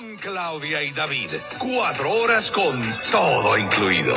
Con Claudia y David, cuatro horas con todo incluido.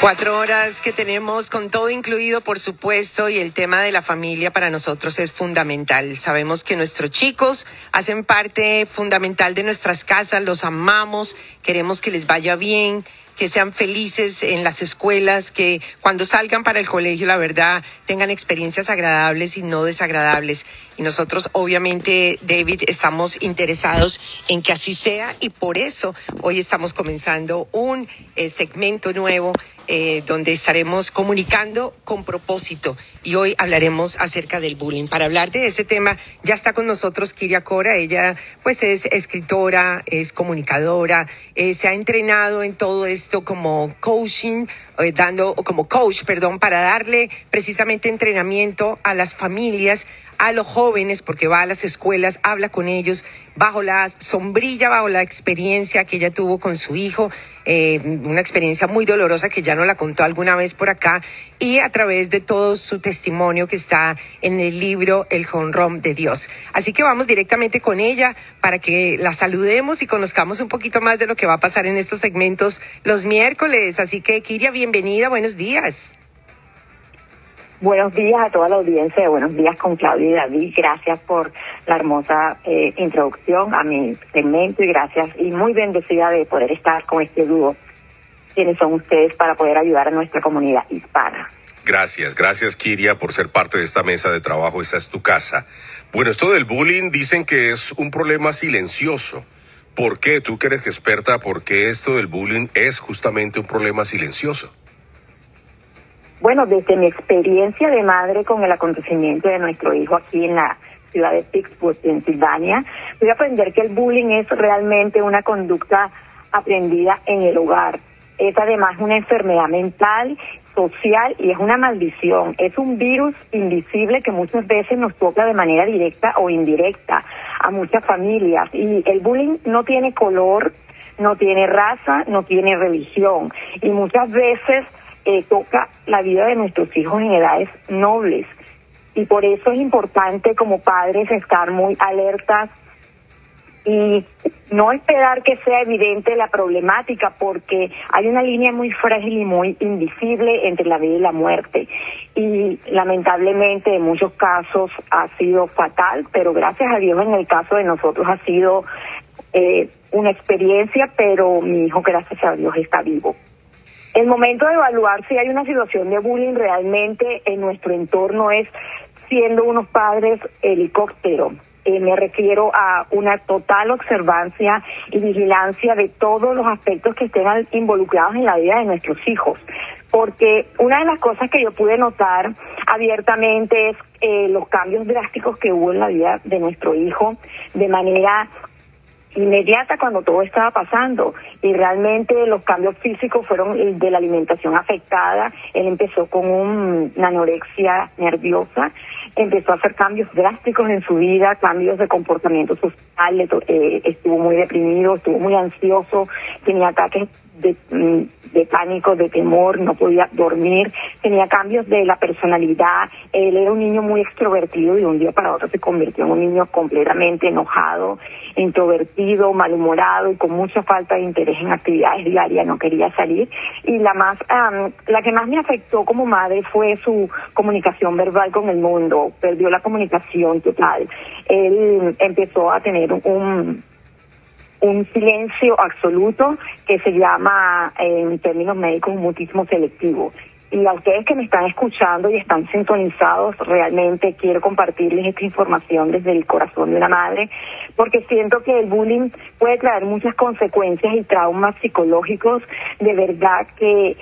Cuatro horas que tenemos con todo incluido, por supuesto, y el tema de la familia para nosotros es fundamental. Sabemos que nuestros chicos hacen parte fundamental de nuestras casas, los amamos, queremos que les vaya bien, que sean felices en las escuelas, que cuando salgan para el colegio, la verdad, tengan experiencias agradables y no desagradables. Y nosotros, obviamente, David, estamos interesados en que así sea y por eso hoy estamos comenzando un eh, segmento nuevo eh, donde estaremos comunicando con propósito y hoy hablaremos acerca del bullying. Para hablar de este tema ya está con nosotros Kiria Cora, ella pues es escritora, es comunicadora, eh, se ha entrenado en todo esto como coaching, eh, dando como coach, perdón, para darle precisamente entrenamiento a las familias a los jóvenes, porque va a las escuelas, habla con ellos, bajo la sombrilla, bajo la experiencia que ella tuvo con su hijo, eh, una experiencia muy dolorosa que ya no la contó alguna vez por acá, y a través de todo su testimonio que está en el libro El Honrom de Dios. Así que vamos directamente con ella para que la saludemos y conozcamos un poquito más de lo que va a pasar en estos segmentos los miércoles. Así que, Kiria, bienvenida, buenos días. Buenos días a toda la audiencia Buenos días con Claudia y David. Gracias por la hermosa eh, introducción a mi segmento y gracias y muy bendecida de poder estar con este dúo. ¿Quiénes son ustedes para poder ayudar a nuestra comunidad hispana? Gracias, gracias Kiria por ser parte de esta mesa de trabajo. Esta es tu casa. Bueno, esto del bullying dicen que es un problema silencioso. ¿Por qué? Tú que eres experta, ¿por qué esto del bullying es justamente un problema silencioso? Bueno, desde mi experiencia de madre con el acontecimiento de nuestro hijo aquí en la ciudad de Pittsburgh, Pensilvania, voy a aprender que el bullying es realmente una conducta aprendida en el hogar. Es además una enfermedad mental, social y es una maldición. Es un virus invisible que muchas veces nos toca de manera directa o indirecta a muchas familias. Y el bullying no tiene color, no tiene raza, no tiene religión. Y muchas veces eh, toca la vida de nuestros hijos en edades nobles. Y por eso es importante como padres estar muy alertas y no esperar que sea evidente la problemática porque hay una línea muy frágil y muy invisible entre la vida y la muerte. Y lamentablemente en muchos casos ha sido fatal, pero gracias a Dios en el caso de nosotros ha sido eh, una experiencia, pero mi hijo gracias a Dios está vivo. El momento de evaluar si hay una situación de bullying realmente en nuestro entorno es siendo unos padres helicóptero. Eh, me refiero a una total observancia y vigilancia de todos los aspectos que estén involucrados en la vida de nuestros hijos. Porque una de las cosas que yo pude notar abiertamente es eh, los cambios drásticos que hubo en la vida de nuestro hijo de manera inmediata cuando todo estaba pasando y realmente los cambios físicos fueron de la alimentación afectada. Él empezó con una anorexia nerviosa, empezó a hacer cambios drásticos en su vida, cambios de comportamiento social, eh, estuvo muy deprimido, estuvo muy ansioso, tenía ataques de, mm, de pánico, de temor, no podía dormir, tenía cambios de la personalidad, él era un niño muy extrovertido y de un día para otro se convirtió en un niño completamente enojado, introvertido, malhumorado y con mucha falta de interés en actividades diarias, no quería salir. Y la más, la que más me afectó como madre fue su comunicación verbal con el mundo, perdió la comunicación total. Él empezó a tener un un silencio absoluto que se llama en términos médicos mutismo selectivo. Y a ustedes que me están escuchando y están sintonizados, realmente quiero compartirles esta información desde el corazón de una madre, porque siento que el bullying puede traer muchas consecuencias y traumas psicológicos de verdad que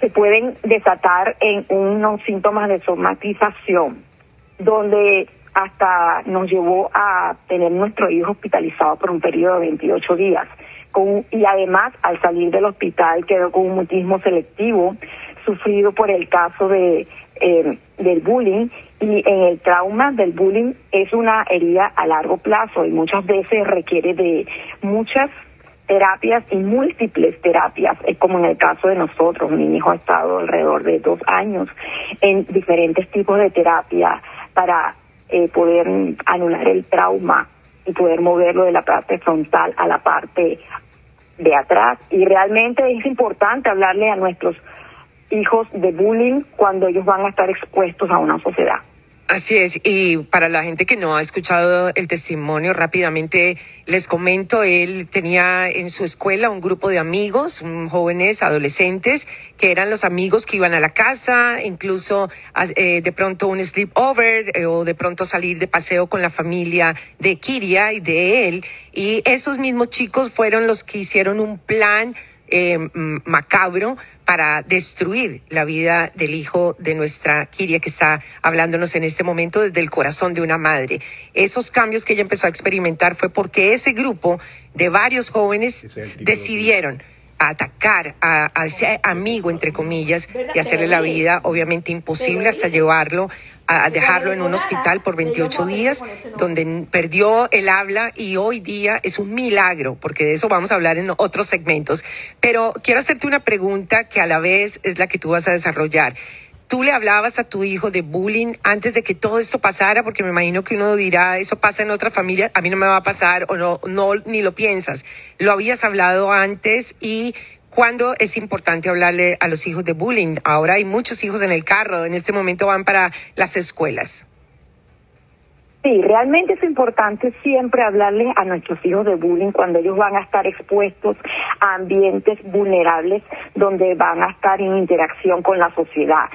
se pueden desatar en unos síntomas de somatización, donde hasta nos llevó a tener nuestro hijo hospitalizado por un periodo de 28 días. Con, y además, al salir del hospital, quedó con un mutismo selectivo sufrido por el caso de eh, del bullying y en el trauma del bullying es una herida a largo plazo y muchas veces requiere de muchas terapias y múltiples terapias, es como en el caso de nosotros, mi hijo ha estado alrededor de dos años en diferentes tipos de terapia, para eh, poder anular el trauma y poder moverlo de la parte frontal a la parte de atrás. Y realmente es importante hablarle a nuestros hijos de bullying cuando ellos van a estar expuestos a una sociedad. Así es, y para la gente que no ha escuchado el testimonio, rápidamente les comento, él tenía en su escuela un grupo de amigos, jóvenes, adolescentes, que eran los amigos que iban a la casa, incluso eh, de pronto un sleepover eh, o de pronto salir de paseo con la familia de Kiria y de él, y esos mismos chicos fueron los que hicieron un plan eh, macabro para destruir la vida del hijo de nuestra Kiria que está hablándonos en este momento desde el corazón de una madre. Esos cambios que ella empezó a experimentar fue porque ese grupo de varios jóvenes decidieron atacar a, ese amigo, entre comillas, y hacerle la vida obviamente imposible hasta llevarlo a dejarlo en un hospital por 28 días, donde perdió el habla y hoy día es un milagro, porque de eso vamos a hablar en otros segmentos. Pero quiero hacerte una pregunta que a la vez es la que tú vas a desarrollar. ¿Tú le hablabas a tu hijo de bullying antes de que todo esto pasara? Porque me imagino que uno dirá, eso pasa en otra familia, a mí no me va a pasar o no, no ni lo piensas. ¿Lo habías hablado antes y ¿Cuándo es importante hablarle a los hijos de bullying? Ahora hay muchos hijos en el carro, en este momento van para las escuelas. Sí, realmente es importante siempre hablarle a nuestros hijos de bullying cuando ellos van a estar expuestos a ambientes vulnerables donde van a estar en interacción con la sociedad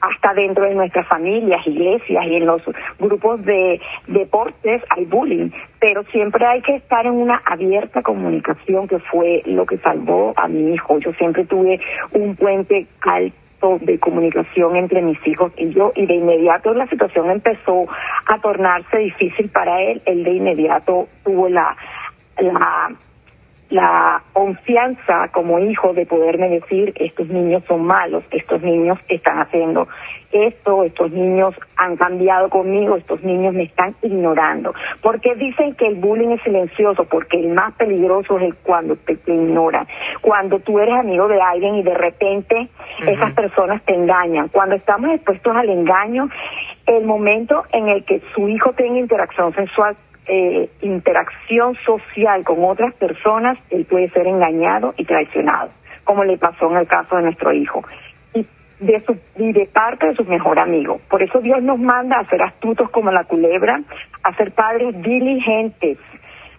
hasta dentro de nuestras familias, iglesias y en los grupos de deportes hay bullying, pero siempre hay que estar en una abierta comunicación que fue lo que salvó a mi hijo. Yo siempre tuve un puente alto de comunicación entre mis hijos y yo y de inmediato la situación empezó a tornarse difícil para él, él de inmediato tuvo la la la confianza como hijo de poderme decir estos niños son malos, estos niños están haciendo esto, estos niños han cambiado conmigo, estos niños me están ignorando. Porque dicen que el bullying es silencioso, porque el más peligroso es cuando te, ignoran. Cuando tú eres amigo de alguien y de repente esas personas te engañan. Cuando estamos expuestos al engaño, el momento en el que su hijo tenga interacción sexual eh, interacción social con otras personas, él puede ser engañado y traicionado, como le pasó en el caso de nuestro hijo. Y de, su, y de parte de su mejor amigo. Por eso Dios nos manda a ser astutos como la culebra, a ser padres diligentes.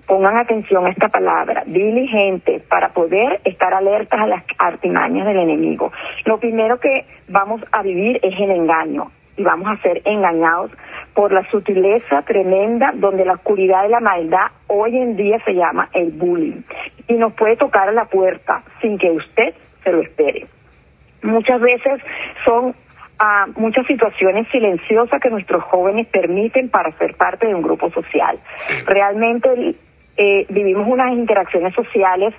Pongan atención a esta palabra, diligentes, para poder estar alertas a las artimañas del enemigo. Lo primero que vamos a vivir es el engaño y vamos a ser engañados por la sutileza tremenda donde la oscuridad de la maldad hoy en día se llama el bullying y nos puede tocar a la puerta sin que usted se lo espere. Muchas veces son ah, muchas situaciones silenciosas que nuestros jóvenes permiten para ser parte de un grupo social. Realmente eh, vivimos unas interacciones sociales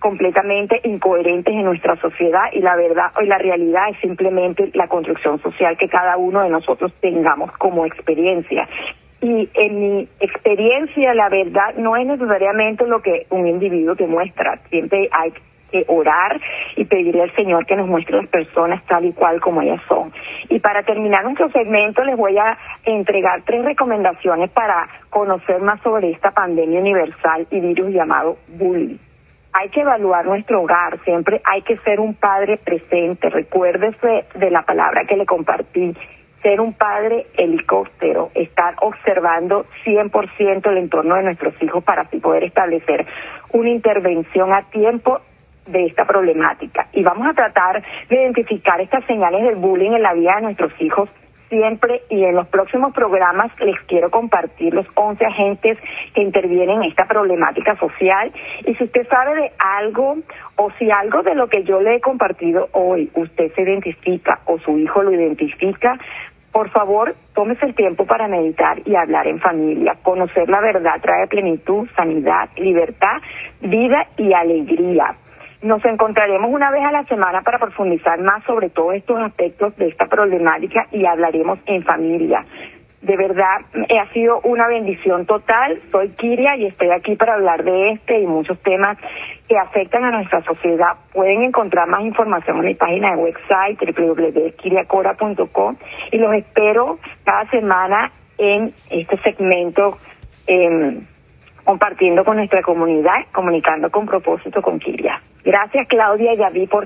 completamente incoherentes en nuestra sociedad y la verdad y la realidad es simplemente la construcción social que cada uno de nosotros tengamos como experiencia. Y en mi experiencia la verdad no es necesariamente lo que un individuo te muestra, siempre hay que orar y pedirle al Señor que nos muestre las personas tal y cual como ellas son. Y para terminar nuestro segmento les voy a entregar tres recomendaciones para conocer más sobre esta pandemia universal y virus llamado bullying hay que evaluar nuestro hogar, siempre hay que ser un padre presente. Recuérdese de la palabra que le compartí, ser un padre helicóptero, estar observando 100% el entorno de nuestros hijos para así poder establecer una intervención a tiempo de esta problemática. Y vamos a tratar de identificar estas señales del bullying en la vida de nuestros hijos siempre y en los próximos programas les quiero compartir los 11 agentes que intervienen en esta problemática social. Y si usted sabe de algo o si algo de lo que yo le he compartido hoy usted se identifica o su hijo lo identifica, por favor, tómese el tiempo para meditar y hablar en familia. Conocer la verdad trae plenitud, sanidad, libertad, vida y alegría. Nos encontraremos una vez a la semana para profundizar más sobre todos estos aspectos de esta problemática y hablaremos en familia. De verdad, ha sido una bendición total. Soy Kiria y estoy aquí para hablar de este y muchos temas que afectan a nuestra sociedad. Pueden encontrar más información en mi página de website www.kiriacora.com y los espero cada semana en este segmento em, compartiendo con nuestra comunidad, comunicando con propósito con Kiria. Gracias Claudia y David por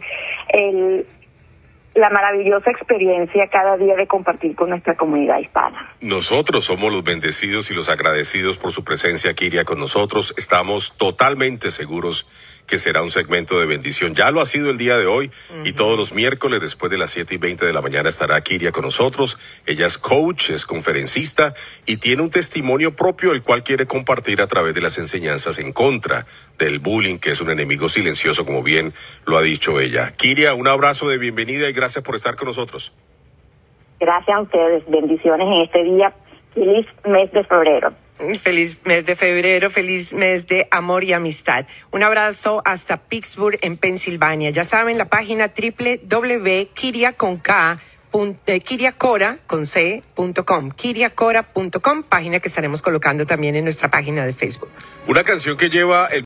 la maravillosa experiencia cada día de compartir con nuestra comunidad hispana. Nosotros somos los bendecidos y los agradecidos por su presencia, Kiria, con nosotros. Estamos totalmente seguros que será un segmento de bendición. Ya lo ha sido el día de hoy y todos los miércoles después de las 7 y 20 de la mañana estará Kiria con nosotros. Ella es coach, es conferencista y tiene un testimonio propio el cual quiere compartir a través de las enseñanzas en contra del bullying, que es un enemigo silencioso, como bien lo ha dicho ella. Kiria, un abrazo de bienvenida y gracias por estar con nosotros. Gracias a ustedes. Bendiciones en este día. Feliz mes de febrero. Feliz mes de febrero, feliz mes de amor y amistad. Un abrazo hasta Pittsburgh, en Pensilvania. Ya saben, la página www.kiriacora con c.com, kiriacora.com, página que estaremos colocando también en nuestra página de Facebook. Una canción que lleva el